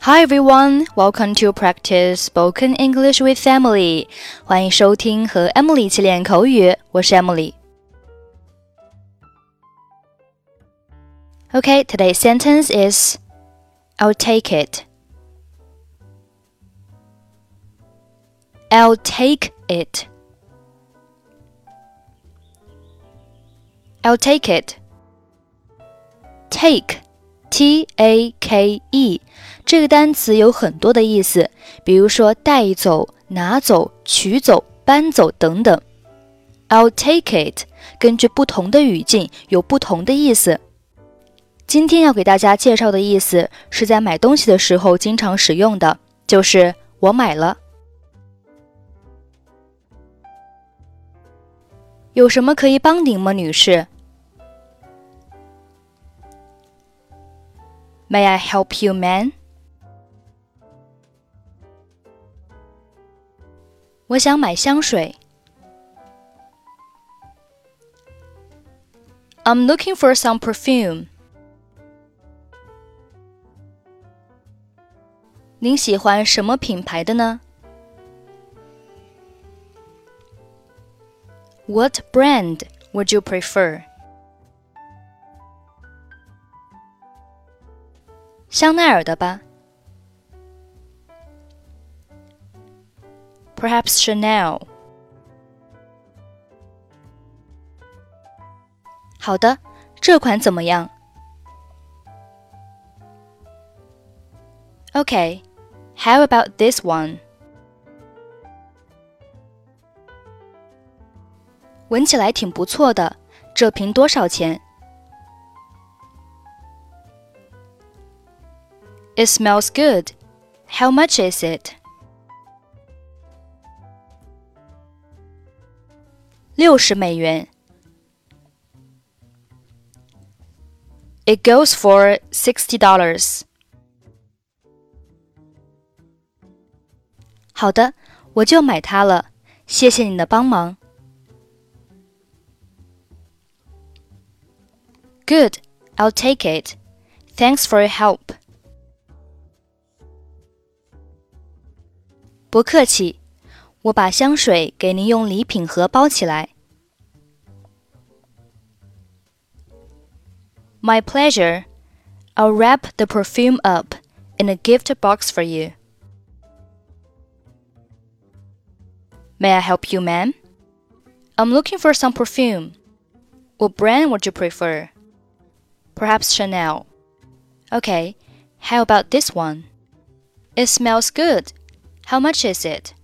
Hi everyone, welcome to practice spoken English with Emily. 欢迎收听和 Emily 一起练口语，我是 Emily。Okay, today's sentence is I'll take it. I'll take it. I'll take it. Take, T A K E 这个单词有很多的意思，比如说带走、拿走、取走、搬走等等。I'll take it 根据不同的语境有不同的意思。今天要给大家介绍的意思是在买东西的时候经常使用的，就是我买了。有什么可以帮您吗，女士 ？May I help you, man？我想买香水。I'm looking for some perfume. 您喜欢什么品牌的呢？What brand would you prefer? 香奈儿的吧。perhaps Chanel. 好的，这款怎么样？Okay, how about this one? 闻起来挺不错的，这瓶多少钱 ？It smells good. How much is it? 六十美元。It goes for sixty dollars. 好的，我就买它了。谢谢你的帮忙。Good, I'll take it. Thanks for your help. 不客气。我把香水给您用礼品盒包起来。My pleasure. I'll wrap the perfume up in a gift box for you. May I help you, ma'am? I'm looking for some perfume. What brand would you prefer? Perhaps Chanel. Okay, how about this one? It smells good. How much is it?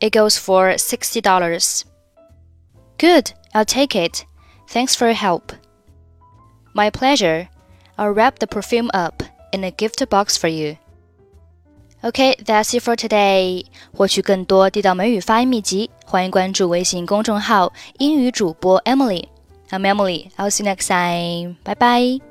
It goes for $60. Good, I'll take it. Thanks for your help. My pleasure. I'll wrap the perfume up in a gift box for you. Okay, that's it for today. 获取更多地道美语发音秘籍，欢迎关注微信公众号“英语主播 Emily”。I'm Emily. I'll see you next time. Bye bye.